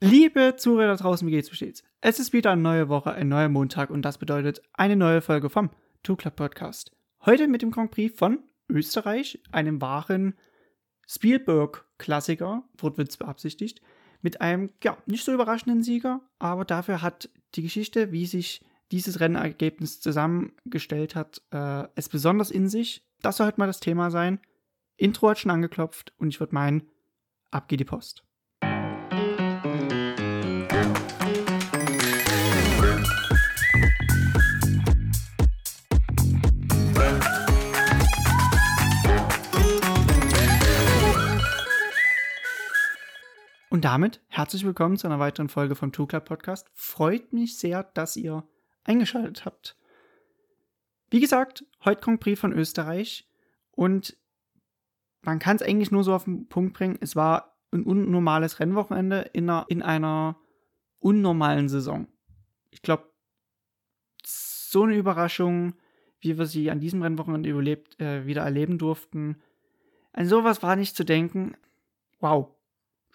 Liebe Zuhörer draußen, wie geht's, wie steht's? Es ist wieder eine neue Woche, ein neuer Montag und das bedeutet eine neue Folge vom Two Club Podcast. Heute mit dem Grand Prix von Österreich, einem wahren Spielberg-Klassiker, Wortwitz beabsichtigt, mit einem, ja, nicht so überraschenden Sieger, aber dafür hat die Geschichte, wie sich dieses Rennergebnis zusammengestellt hat, äh, es besonders in sich. Das soll heute mal das Thema sein. Intro hat schon angeklopft und ich würde meinen, ab geht die Post. Und damit herzlich willkommen zu einer weiteren Folge vom Two Club Podcast. Freut mich sehr, dass ihr eingeschaltet habt. Wie gesagt, heute kommt Brief von Österreich und man kann es eigentlich nur so auf den Punkt bringen. Es war ein unnormales Rennwochenende in einer, in einer unnormalen Saison. Ich glaube, so eine Überraschung, wie wir sie an diesem Rennwochenende überlebt, äh, wieder erleben durften. An sowas war nicht zu denken. Wow,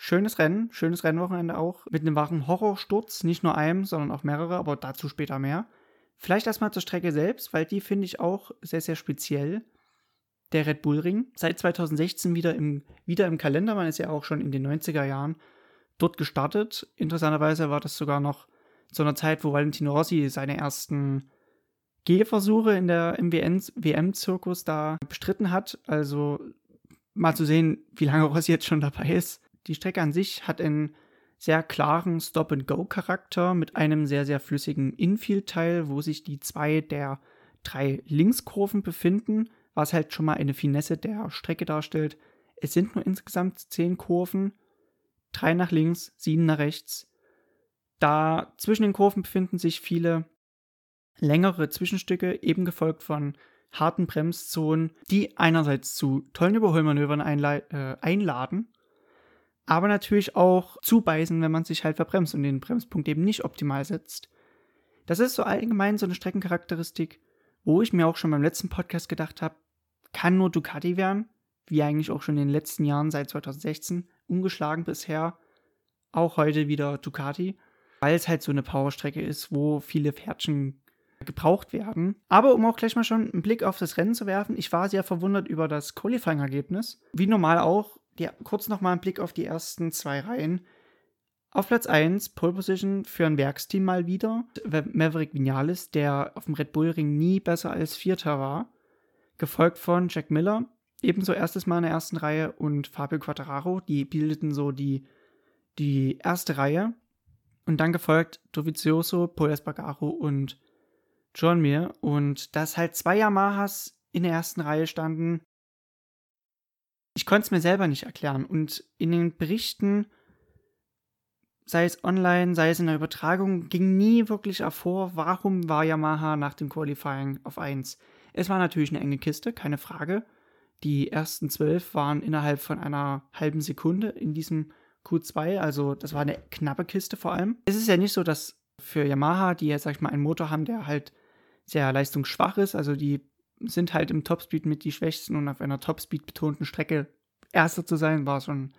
Schönes Rennen, schönes Rennwochenende auch. Mit einem wahren Horrorsturz, nicht nur einem, sondern auch mehrere, aber dazu später mehr. Vielleicht erstmal zur Strecke selbst, weil die finde ich auch sehr, sehr speziell. Der Red Bull Ring. Seit 2016 wieder im, wieder im Kalender. Man ist ja auch schon in den 90er Jahren dort gestartet. Interessanterweise war das sogar noch zu einer Zeit, wo Valentino Rossi seine ersten Gehversuche in der, im WM-Zirkus da bestritten hat. Also mal zu sehen, wie lange Rossi jetzt schon dabei ist. Die Strecke an sich hat einen sehr klaren Stop-and-Go-Charakter mit einem sehr, sehr flüssigen Infield-Teil, wo sich die zwei der drei Linkskurven befinden, was halt schon mal eine Finesse der Strecke darstellt. Es sind nur insgesamt zehn Kurven, drei nach links, sieben nach rechts. Da zwischen den Kurven befinden sich viele längere Zwischenstücke, eben gefolgt von harten Bremszonen, die einerseits zu tollen Überholmanövern äh, einladen aber natürlich auch zubeißen, wenn man sich halt verbremst und den Bremspunkt eben nicht optimal setzt. Das ist so allgemein so eine Streckencharakteristik, wo ich mir auch schon beim letzten Podcast gedacht habe, kann nur Ducati werden, wie eigentlich auch schon in den letzten Jahren seit 2016, ungeschlagen bisher, auch heute wieder Ducati, weil es halt so eine Powerstrecke ist, wo viele Pferdchen gebraucht werden. Aber um auch gleich mal schon einen Blick auf das Rennen zu werfen, ich war sehr verwundert über das Qualifying-Ergebnis. Wie normal auch die, kurz nochmal einen Blick auf die ersten zwei Reihen. Auf Platz 1, Pole Position für ein Werksteam mal wieder. Maverick Vinales, der auf dem Red Bull Ring nie besser als Vierter war. Gefolgt von Jack Miller, ebenso erstes Mal in der ersten Reihe, und Fabio Quattararo, die bildeten so die, die erste Reihe. Und dann gefolgt Dovizioso, Paul Espargaro und John Mir. Und dass halt zwei Yamahas in der ersten Reihe standen, ich konnte es mir selber nicht erklären. Und in den Berichten, sei es online, sei es in der Übertragung, ging nie wirklich hervor, warum war Yamaha nach dem Qualifying auf 1. Es war natürlich eine enge Kiste, keine Frage. Die ersten zwölf waren innerhalb von einer halben Sekunde in diesem Q2, also das war eine knappe Kiste vor allem. Es ist ja nicht so, dass für Yamaha, die jetzt, sag ich mal, einen Motor haben, der halt sehr leistungsschwach ist, also die sind halt im Topspeed mit die Schwächsten und auf einer Topspeed betonten Strecke Erster zu sein, war schon,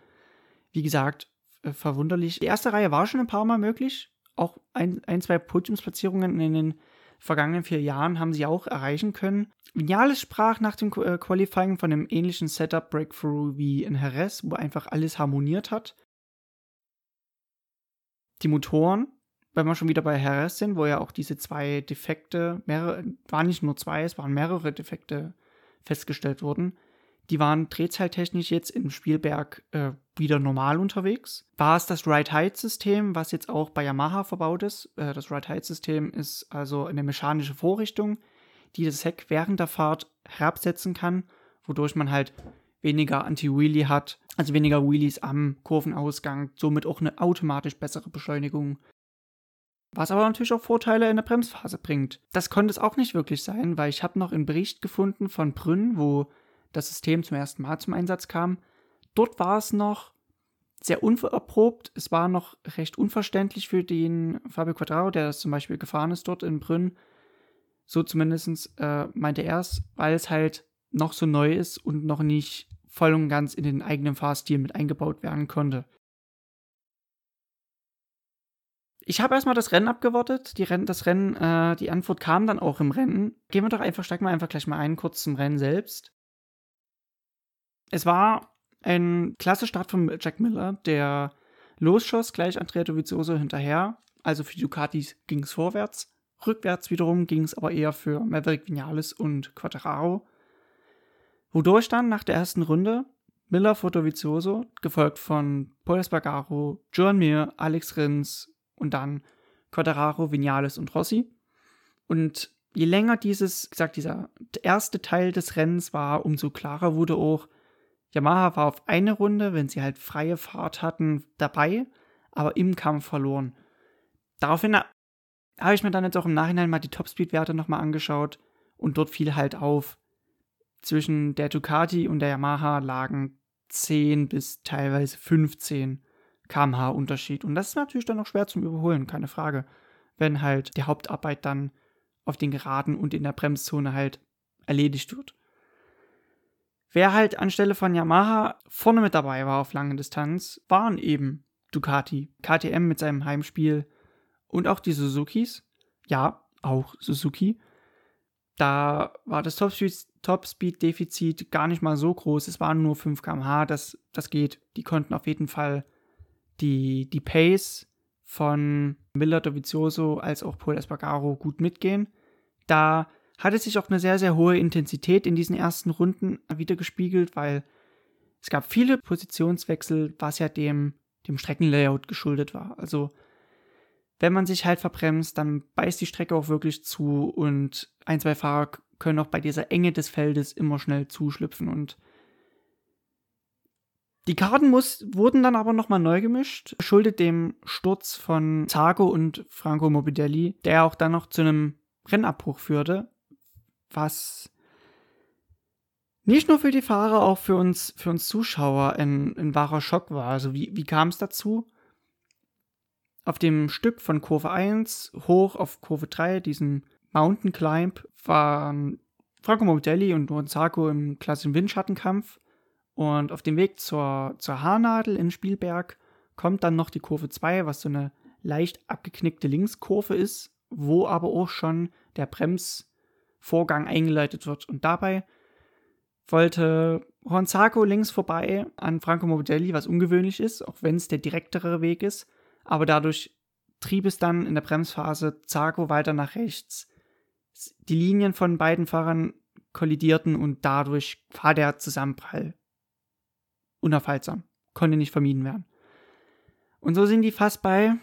wie gesagt, äh, verwunderlich. Die erste Reihe war schon ein paar Mal möglich. Auch ein, ein zwei Podiumsplatzierungen in den vergangenen vier Jahren haben sie auch erreichen können. Vinales sprach nach dem äh, Qualifying von einem ähnlichen Setup Breakthrough wie in Jerez, wo einfach alles harmoniert hat. Die Motoren wenn wir schon wieder bei Harris sind, wo ja auch diese zwei Defekte, mehrere, waren nicht nur zwei, es waren mehrere Defekte festgestellt wurden, die waren drehzahltechnisch jetzt im Spielberg äh, wieder normal unterwegs. War es das Ride-Height-System, was jetzt auch bei Yamaha verbaut ist? Äh, das Ride-Height-System ist also eine mechanische Vorrichtung, die das Heck während der Fahrt herabsetzen kann, wodurch man halt weniger Anti-Wheelie hat, also weniger Wheelies am Kurvenausgang, somit auch eine automatisch bessere Beschleunigung was aber natürlich auch Vorteile in der Bremsphase bringt. Das konnte es auch nicht wirklich sein, weil ich habe noch einen Bericht gefunden von Brünn, wo das System zum ersten Mal zum Einsatz kam. Dort war es noch sehr unerprobt. Es war noch recht unverständlich für den Fabio Quadraro, der das zum Beispiel gefahren ist dort in Brünn. So zumindest äh, meinte er es, weil es halt noch so neu ist und noch nicht voll und ganz in den eigenen Fahrstil mit eingebaut werden konnte. Ich habe erstmal das Rennen abgewartet. Die Renn, das Rennen, äh, die Antwort kam dann auch im Rennen. Gehen wir doch einfach, steigen wir einfach gleich mal ein, kurz zum Rennen selbst. Es war ein klasse Start von Jack Miller, der losschoss, gleich Andrea Dovizioso hinterher. Also für die Ducatis ging es vorwärts. Rückwärts wiederum ging es aber eher für Maverick Vinales und Quattararo. Wodurch dann nach der ersten Runde Miller vor Dovizioso, gefolgt von Paul Espargaro, Joan Mir, Alex Rins und dann Quadraro, Vinales und Rossi. Und je länger dieses, gesagt, dieser erste Teil des Rennens war, umso klarer wurde auch, Yamaha war auf eine Runde, wenn sie halt freie Fahrt hatten, dabei, aber im Kampf verloren. Daraufhin habe ich mir dann jetzt auch im Nachhinein mal die Topspeed-Werte nochmal angeschaut und dort fiel halt auf, zwischen der Ducati und der Yamaha lagen 10 bis teilweise 15 kmh Unterschied. Und das ist natürlich dann auch schwer zum Überholen, keine Frage. Wenn halt die Hauptarbeit dann auf den Geraden und in der Bremszone halt erledigt wird. Wer halt anstelle von Yamaha vorne mit dabei war auf lange Distanz, waren eben Ducati, KTM mit seinem Heimspiel und auch die Suzukis. Ja, auch Suzuki. Da war das Topspeed-Defizit gar nicht mal so groß. Es waren nur 5 km/h. Das, das geht. Die konnten auf jeden Fall die, die Pace von Miller Dovizioso als auch Paul Espargaro gut mitgehen. Da hatte sich auch eine sehr, sehr hohe Intensität in diesen ersten Runden wiedergespiegelt, weil es gab viele Positionswechsel, was ja dem, dem Streckenlayout geschuldet war. Also wenn man sich halt verbremst, dann beißt die Strecke auch wirklich zu und ein, zwei Fahrer können auch bei dieser Enge des Feldes immer schnell zuschlüpfen und die Karten muss, wurden dann aber nochmal neu gemischt, schuldet dem Sturz von Zago und Franco Morbidelli, der auch dann noch zu einem Rennabbruch führte, was nicht nur für die Fahrer, auch für uns, für uns Zuschauer ein, ein wahrer Schock war. Also wie, wie kam es dazu? Auf dem Stück von Kurve 1 hoch auf Kurve 3, diesen Mountain Climb, waren Franco Morbidelli und Gonzago im klassischen Windschattenkampf. Und auf dem Weg zur, zur Haarnadel in Spielberg kommt dann noch die Kurve 2, was so eine leicht abgeknickte Linkskurve ist, wo aber auch schon der Bremsvorgang eingeleitet wird. Und dabei wollte Hornzaco links vorbei an Franco Morbidelli, was ungewöhnlich ist, auch wenn es der direktere Weg ist aber dadurch trieb es dann in der Bremsphase Zago weiter nach rechts. Die Linien von beiden Fahrern kollidierten und dadurch war der Zusammenprall unaufhaltsam, konnte nicht vermieden werden. Und so sind die fast bei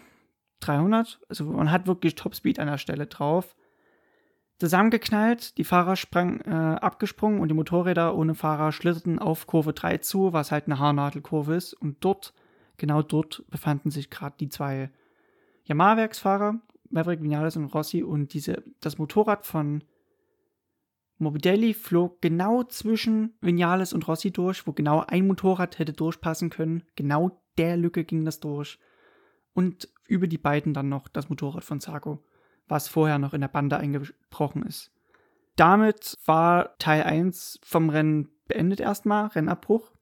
300, also man hat wirklich Topspeed an der Stelle drauf. Zusammengeknallt, die Fahrer sprang, äh, abgesprungen und die Motorräder ohne Fahrer schlitterten auf Kurve 3 zu, was halt eine Haarnadelkurve ist. Und dort Genau dort befanden sich gerade die zwei Yamaha-Werksfahrer, Maverick Vinales und Rossi, und diese, das Motorrad von Morbidelli flog genau zwischen Vinales und Rossi durch, wo genau ein Motorrad hätte durchpassen können. Genau der Lücke ging das durch. Und über die beiden dann noch das Motorrad von Zago, was vorher noch in der Bande eingebrochen ist. Damit war Teil 1 vom Rennen beendet erstmal, Rennabbruch.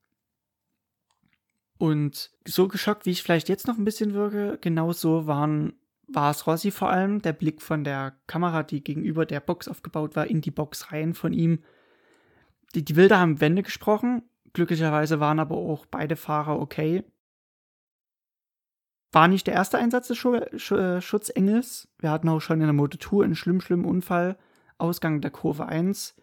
Und so geschockt, wie ich vielleicht jetzt noch ein bisschen wirke, genau so waren, war es Rossi vor allem. Der Blick von der Kamera, die gegenüber der Box aufgebaut war, in die Box rein von ihm. Die, die Bilder haben Wände gesprochen. Glücklicherweise waren aber auch beide Fahrer okay. War nicht der erste Einsatz des Schu Sch äh, Schutzengels. Wir hatten auch schon in der Moto 2 einen schlimm, schlimmen Unfall. Ausgang der Kurve 1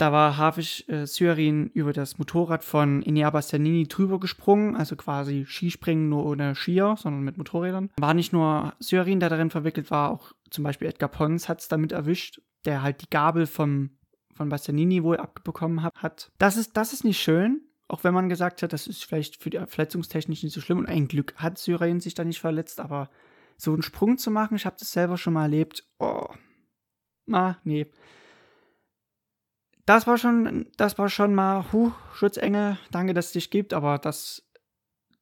da war Hafisch äh, Syarin über das Motorrad von Enea Bastianini drüber gesprungen, also quasi Skispringen nur ohne Skier, sondern mit Motorrädern. War nicht nur Syarin, der darin verwickelt war, auch zum Beispiel Edgar Pons hat es damit erwischt, der halt die Gabel vom, von Bastianini wohl abbekommen hat. Das ist, das ist nicht schön, auch wenn man gesagt hat, das ist vielleicht für die verletzungstechnisch nicht so schlimm und ein Glück hat Syarin sich da nicht verletzt, aber so einen Sprung zu machen, ich habe das selber schon mal erlebt, oh, ah, nee das war schon, das war schon mal, huh, Schutzengel, danke, dass es dich gibt, aber das,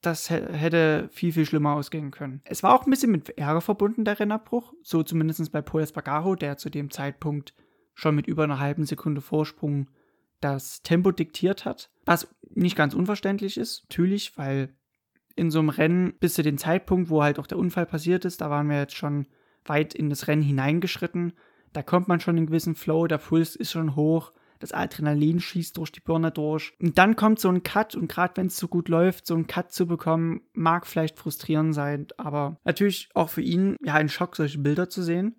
das hätte viel, viel schlimmer ausgehen können. Es war auch ein bisschen mit Ärger verbunden, der Rennabbruch, so zumindest bei Paul Espargaro, der zu dem Zeitpunkt schon mit über einer halben Sekunde Vorsprung das Tempo diktiert hat, was nicht ganz unverständlich ist, natürlich, weil in so einem Rennen bis zu dem Zeitpunkt, wo halt auch der Unfall passiert ist, da waren wir jetzt schon weit in das Rennen hineingeschritten. Da kommt man schon in einen gewissen Flow, der Puls ist schon hoch, das Adrenalin schießt durch die Birne durch. Und dann kommt so ein Cut und gerade wenn es so gut läuft, so einen Cut zu bekommen, mag vielleicht frustrierend sein, aber natürlich auch für ihn ja ein Schock, solche Bilder zu sehen.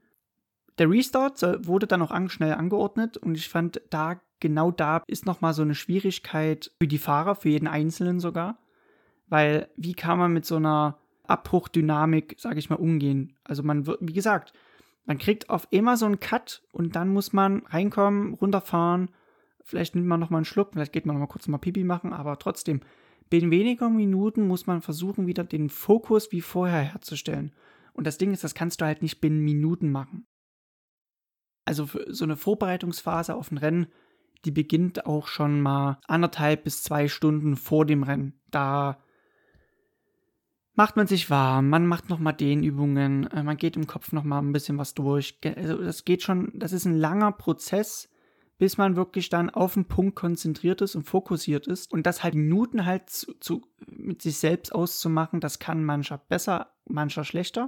Der Restart wurde dann auch schnell angeordnet und ich fand da genau da ist nochmal so eine Schwierigkeit für die Fahrer, für jeden Einzelnen sogar. Weil wie kann man mit so einer Abbruchdynamik, sage ich mal, umgehen? Also man wird, wie gesagt, man kriegt auf immer so einen Cut und dann muss man reinkommen, runterfahren. Vielleicht nimmt man nochmal einen Schluck, vielleicht geht man nochmal kurz mal Pipi machen, aber trotzdem, binnen weniger Minuten muss man versuchen, wieder den Fokus wie vorher herzustellen. Und das Ding ist, das kannst du halt nicht binnen Minuten machen. Also für so eine Vorbereitungsphase auf ein Rennen, die beginnt auch schon mal anderthalb bis zwei Stunden vor dem Rennen. Da macht man sich warm, man macht nochmal Dehnübungen, äh, man geht im Kopf nochmal ein bisschen was durch. Also das geht schon, das ist ein langer Prozess, bis man wirklich dann auf den Punkt konzentriert ist und fokussiert ist. Und das halt Minuten halt zu, zu, mit sich selbst auszumachen, das kann mancher besser, mancher schlechter.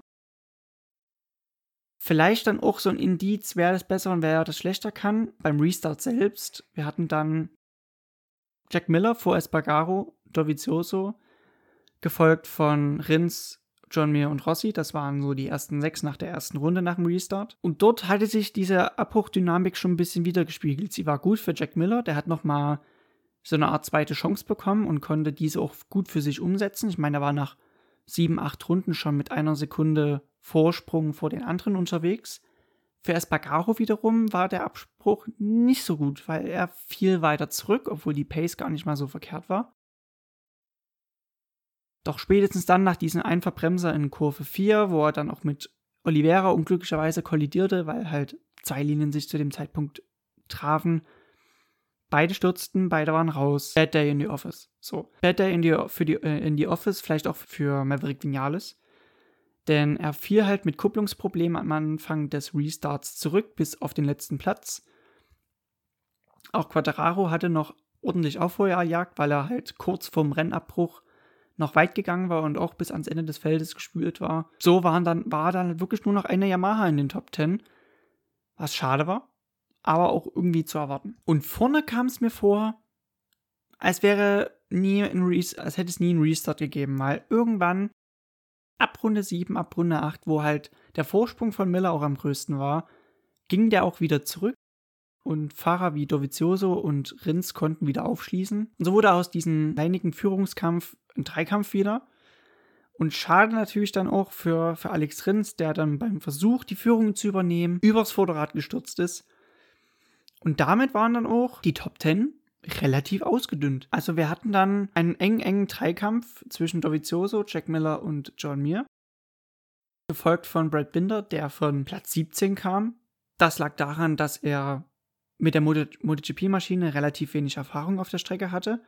Vielleicht dann auch so ein Indiz, wer das besser und wer das schlechter kann. Beim Restart selbst, wir hatten dann Jack Miller vor Espargaro, Dovizioso, gefolgt von Rins, John Mir und Rossi. Das waren so die ersten sechs nach der ersten Runde nach dem Restart. Und dort hatte sich diese Abbruchdynamik schon ein bisschen wiedergespiegelt. Sie war gut für Jack Miller, der hat nochmal so eine Art zweite Chance bekommen und konnte diese auch gut für sich umsetzen. Ich meine, er war nach sieben, acht Runden schon mit einer Sekunde Vorsprung vor den anderen unterwegs. Für Espargaro wiederum war der Abspruch nicht so gut, weil er viel weiter zurück, obwohl die Pace gar nicht mal so verkehrt war. Doch spätestens dann nach diesem Einverbremser in Kurve 4, wo er dann auch mit Oliveira unglücklicherweise kollidierte, weil halt zwei Linien sich zu dem Zeitpunkt trafen. Beide stürzten, beide waren raus. Bad Day in the Office. So. Bad Day in the, für die, äh, in the Office, vielleicht auch für Maverick Vinales. Denn er fiel halt mit Kupplungsproblemen am Anfang des Restarts zurück bis auf den letzten Platz. Auch Quadraro hatte noch ordentlich Aufholjagd, weil er halt kurz vorm Rennabbruch noch weit gegangen war und auch bis ans Ende des Feldes gespült war. So waren dann, war dann wirklich nur noch eine Yamaha in den Top 10, was schade war, aber auch irgendwie zu erwarten. Und vorne kam es mir vor, als wäre nie ein Res als hätte es nie einen Restart gegeben, weil irgendwann ab Runde 7, ab Runde 8, wo halt der Vorsprung von Miller auch am größten war, ging der auch wieder zurück und Fahrer wie Dovizioso und Rins konnten wieder aufschließen. Und so wurde aus diesem einigen Führungskampf ein Dreikampf wieder. Und schade natürlich dann auch für, für Alex Rins, der dann beim Versuch, die Führung zu übernehmen, übers Vorderrad gestürzt ist. Und damit waren dann auch die Top 10 relativ ausgedünnt. Also wir hatten dann einen engen, engen Dreikampf zwischen Dovizioso, Jack Miller und John Mir. Gefolgt von Brad Binder, der von Platz 17 kam. Das lag daran, dass er mit der MotoGP-Maschine relativ wenig Erfahrung auf der Strecke hatte.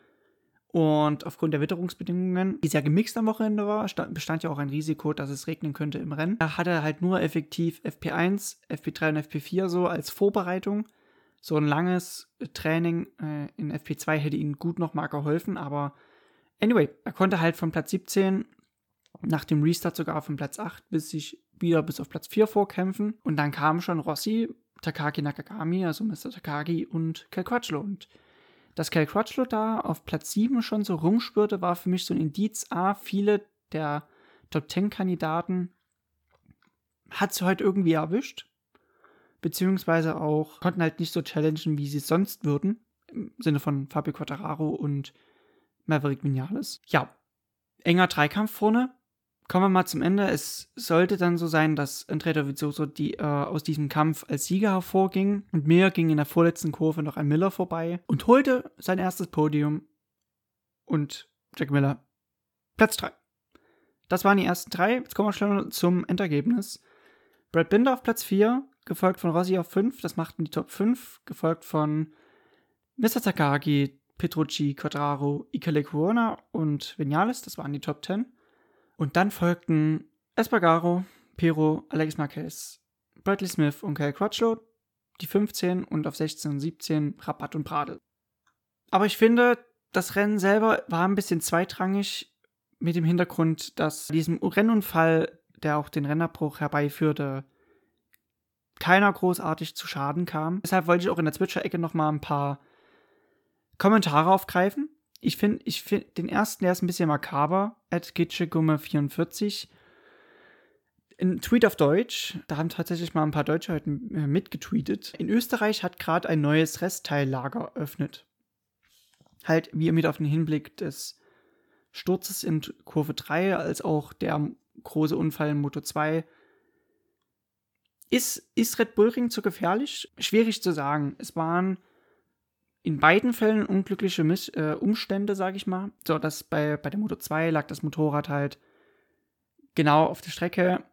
Und aufgrund der Witterungsbedingungen, die sehr gemixt am Wochenende war, bestand ja auch ein Risiko, dass es regnen könnte im Rennen. Da hatte er halt nur effektiv FP1, FP3 und FP4 so als Vorbereitung. So ein langes Training äh, in FP2 hätte ihm gut nochmal geholfen, aber anyway, er konnte halt von Platz 17 nach dem Restart sogar von Platz 8 bis sich wieder bis auf Platz 4 vorkämpfen. Und dann kamen schon Rossi Takaki Nakagami, also Mr. Takagi und Kel Crutchlow. Und dass Kel Crutchlow da auf Platz 7 schon so rumspürte, war für mich so ein Indiz. A, viele der Top 10 Kandidaten hat sie heute irgendwie erwischt. Beziehungsweise auch konnten halt nicht so challengen, wie sie sonst würden. Im Sinne von Fabio Quattararo und Maverick Vinales. Ja, enger Dreikampf vorne kommen wir mal zum Ende. Es sollte dann so sein, dass Andrea Vizioso die, äh, aus diesem Kampf als Sieger hervorging. Und mir ging in der vorletzten Kurve noch ein Miller vorbei und holte sein erstes Podium. Und Jack Miller Platz 3. Das waren die ersten drei. Jetzt kommen wir schon zum Endergebnis. Brad Binder auf Platz 4, gefolgt von Rossi auf 5. Das machten die Top 5, gefolgt von Mr. Takagi, Petrucci, Quadraro, Ikele und Vinales. Das waren die Top 10. Und dann folgten Espargaro, Pero, Alex Marquez, Bradley Smith und Kyle Crutchlow, die 15 und auf 16 und 17 Rabatt und Pradel. Aber ich finde, das Rennen selber war ein bisschen zweitrangig. mit dem Hintergrund, dass diesem Rennunfall, der auch den Rennerbruch herbeiführte, keiner großartig zu Schaden kam. Deshalb wollte ich auch in der Zwitscher-Ecke nochmal ein paar Kommentare aufgreifen. Ich finde ich find den ersten, der ist ein bisschen makaber, at Gitschegumme44. Ein Tweet auf Deutsch, da haben tatsächlich mal ein paar Deutsche heute äh, mitgetweetet. In Österreich hat gerade ein neues Restteillager eröffnet. Halt, wie ihr mit auf den Hinblick des Sturzes in Kurve 3, als auch der große Unfall in Moto 2 ist, ist Red Bull Ring zu gefährlich? Schwierig zu sagen. Es waren in beiden Fällen unglückliche Miss äh, Umstände, sage ich mal. So, dass bei, bei der Moto 2 lag das Motorrad halt genau auf der Strecke.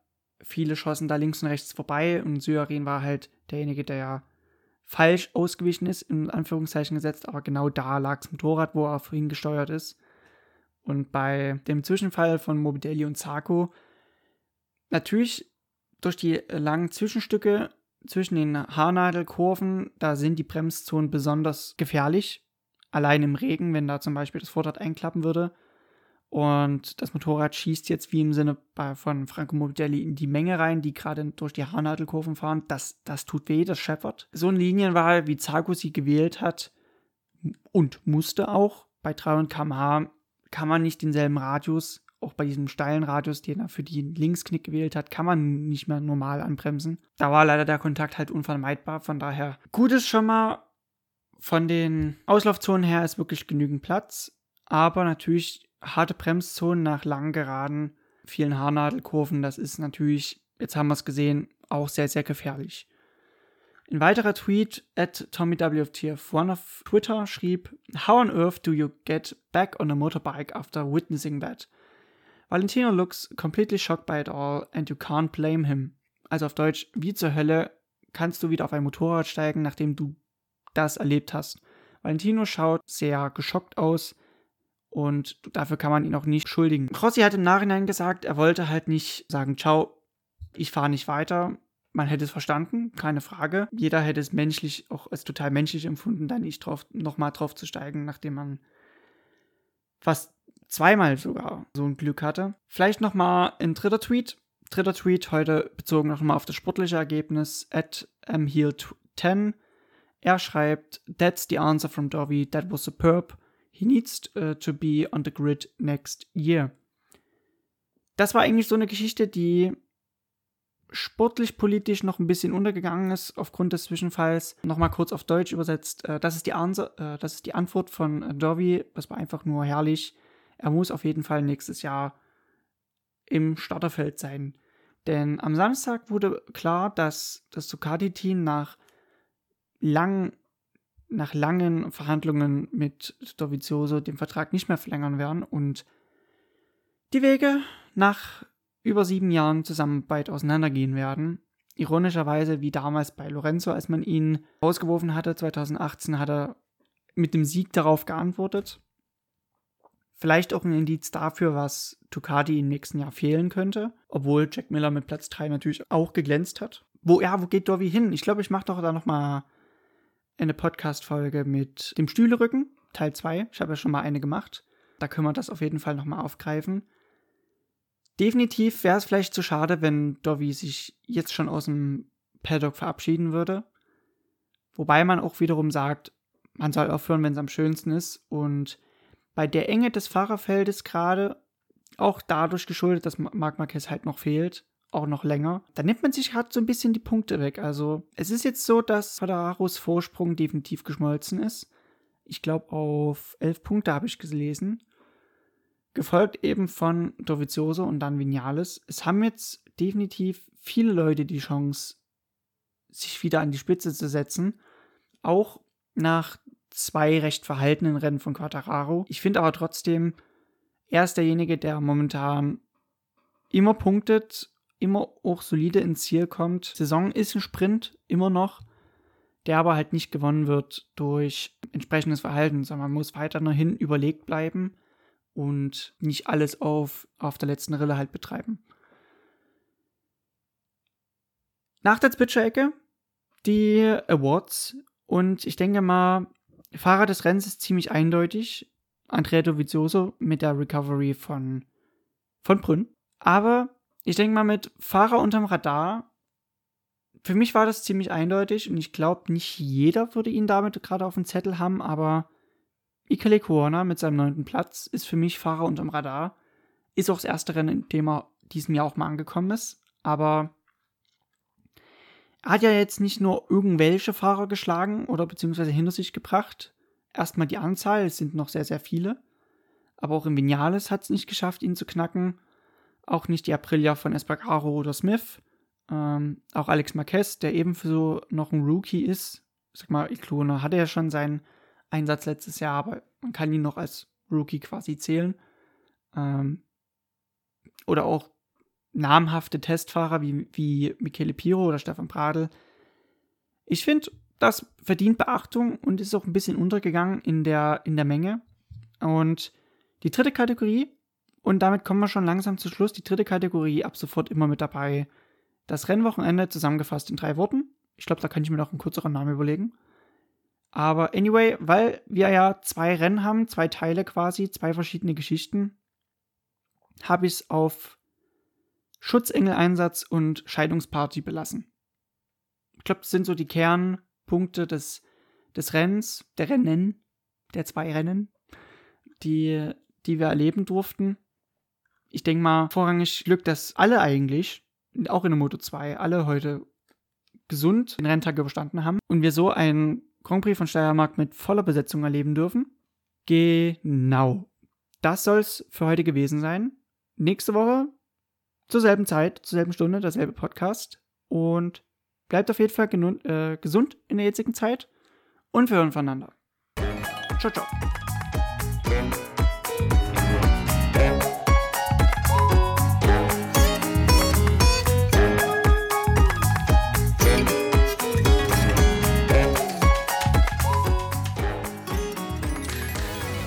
Viele schossen da links und rechts vorbei und Syarin war halt derjenige, der ja falsch ausgewichen ist, in Anführungszeichen gesetzt, aber genau da lag das Motorrad, wo er vorhin gesteuert ist. Und bei dem Zwischenfall von Mobidelli und Zarco, natürlich durch die langen Zwischenstücke zwischen den Haarnadelkurven, da sind die Bremszonen besonders gefährlich. Allein im Regen, wenn da zum Beispiel das Vorderrad einklappen würde. Und das Motorrad schießt jetzt wie im Sinne von Franco Morbidelli in die Menge rein, die gerade durch die Haarnadelkurven fahren. Das, das tut weh, das scheppert. So eine Linienwahl, wie Zago sie gewählt hat und musste auch, bei 300 km/h kann man nicht denselben Radius auch bei diesem steilen Radius, den er für den Linksknick gewählt hat, kann man nicht mehr normal anbremsen. Da war leider der Kontakt halt unvermeidbar. Von daher, gut ist schon mal, von den Auslaufzonen her ist wirklich genügend Platz. Aber natürlich harte Bremszonen nach langen Geraden, vielen Haarnadelkurven, das ist natürlich, jetzt haben wir es gesehen, auch sehr, sehr gefährlich. Ein weiterer Tweet at TommyWTF1 auf Twitter schrieb, How on earth do you get back on a motorbike after witnessing that? Valentino looks completely shocked by it all and you can't blame him. Also auf Deutsch, wie zur Hölle kannst du wieder auf ein Motorrad steigen, nachdem du das erlebt hast? Valentino schaut sehr geschockt aus und dafür kann man ihn auch nicht schuldigen. Rossi hat im Nachhinein gesagt, er wollte halt nicht sagen, ciao, ich fahre nicht weiter. Man hätte es verstanden, keine Frage. Jeder hätte es menschlich, auch als total menschlich empfunden, da nicht drauf, nochmal drauf zu steigen, nachdem man fast zweimal sogar so ein Glück hatte. Vielleicht nochmal ein dritter Tweet. Dritter Tweet heute bezogen nochmal auf das sportliche Ergebnis at mheal10. Er schreibt, That's the answer from Dovi. That was superb. He needs uh, to be on the grid next year. Das war eigentlich so eine Geschichte, die sportlich politisch noch ein bisschen untergegangen ist aufgrund des Zwischenfalls. Nochmal kurz auf Deutsch übersetzt. Äh, das ist die, Answer, äh, das ist die Antwort von Dovi. Das war einfach nur herrlich er muss auf jeden Fall nächstes Jahr im Starterfeld sein. Denn am Samstag wurde klar, dass das Ducati-Team nach, lang, nach langen Verhandlungen mit Dovizioso den Vertrag nicht mehr verlängern werden und die Wege nach über sieben Jahren Zusammenarbeit auseinandergehen werden. Ironischerweise wie damals bei Lorenzo, als man ihn rausgeworfen hatte, 2018 hat er mit dem Sieg darauf geantwortet. Vielleicht auch ein Indiz dafür, was Ducati im nächsten Jahr fehlen könnte. Obwohl Jack Miller mit Platz 3 natürlich auch geglänzt hat. Wo, ja, wo geht Dovi hin? Ich glaube, ich mache doch da nochmal eine Podcast-Folge mit dem Stühlerücken, Teil 2. Ich habe ja schon mal eine gemacht. Da können wir das auf jeden Fall nochmal aufgreifen. Definitiv wäre es vielleicht zu schade, wenn Dovi sich jetzt schon aus dem Paddock verabschieden würde. Wobei man auch wiederum sagt, man soll aufhören, wenn es am schönsten ist. Und bei der Enge des Fahrerfeldes gerade, auch dadurch geschuldet, dass Marc Marquez halt noch fehlt, auch noch länger, da nimmt man sich gerade so ein bisschen die Punkte weg. Also es ist jetzt so, dass Fadaros Vorsprung definitiv geschmolzen ist. Ich glaube auf elf Punkte habe ich gelesen. Gefolgt eben von Dovizioso und dann Vinales. Es haben jetzt definitiv viele Leute die Chance, sich wieder an die Spitze zu setzen. Auch nach zwei recht verhaltenen Rennen von Quattararo. Ich finde aber trotzdem, er ist derjenige, der momentan immer punktet, immer auch solide ins Ziel kommt. Saison ist ein Sprint, immer noch, der aber halt nicht gewonnen wird durch entsprechendes Verhalten, sondern man muss weiterhin überlegt bleiben und nicht alles auf, auf der letzten Rille halt betreiben. Nach der Zwitscher-Ecke die Awards und ich denke mal, Fahrer des Rennens ist ziemlich eindeutig. Andrea Dovizioso mit der Recovery von, von Brünn. Aber ich denke mal, mit Fahrer unterm Radar, für mich war das ziemlich eindeutig und ich glaube, nicht jeder würde ihn damit gerade auf dem Zettel haben, aber Ikele Corona mit seinem neunten Platz ist für mich Fahrer unterm Radar. Ist auch das erste Rennen, in dem er diesem Jahr auch mal angekommen ist. Aber er hat ja jetzt nicht nur irgendwelche Fahrer geschlagen oder beziehungsweise hinter sich gebracht. Erstmal die Anzahl, es sind noch sehr, sehr viele. Aber auch im Vinales hat es nicht geschafft, ihn zu knacken. Auch nicht die Aprilia von Espargaro oder Smith. Ähm, auch Alex Marquez, der ebenso noch ein Rookie ist. Sag mal, Iklona hatte ja schon seinen Einsatz letztes Jahr, aber man kann ihn noch als Rookie quasi zählen. Ähm, oder auch namhafte Testfahrer wie, wie Michele Piro oder Stefan Pradl. Ich finde, das verdient Beachtung und ist auch ein bisschen untergegangen in der, in der Menge. Und die dritte Kategorie, und damit kommen wir schon langsam zu Schluss, die dritte Kategorie ab sofort immer mit dabei. Das Rennwochenende zusammengefasst in drei Worten. Ich glaube, da kann ich mir noch einen kürzeren Namen überlegen. Aber anyway, weil wir ja zwei Rennen haben, zwei Teile quasi, zwei verschiedene Geschichten, habe ich es auf Schutzengeleinsatz und Scheidungsparty belassen. Ich glaube, das sind so die Kernpunkte des, des Rennens, der Rennen, der zwei Rennen, die, die wir erleben durften. Ich denke mal, vorrangig Glück, dass alle eigentlich, auch in der Moto 2, alle heute gesund den Renntag überstanden haben und wir so einen Grand Prix von Steiermark mit voller Besetzung erleben dürfen. Genau. Das soll es für heute gewesen sein. Nächste Woche zur selben Zeit, zur selben Stunde, derselbe Podcast. Und bleibt auf jeden Fall äh, gesund in der jetzigen Zeit und wir hören voneinander. Ciao, ciao.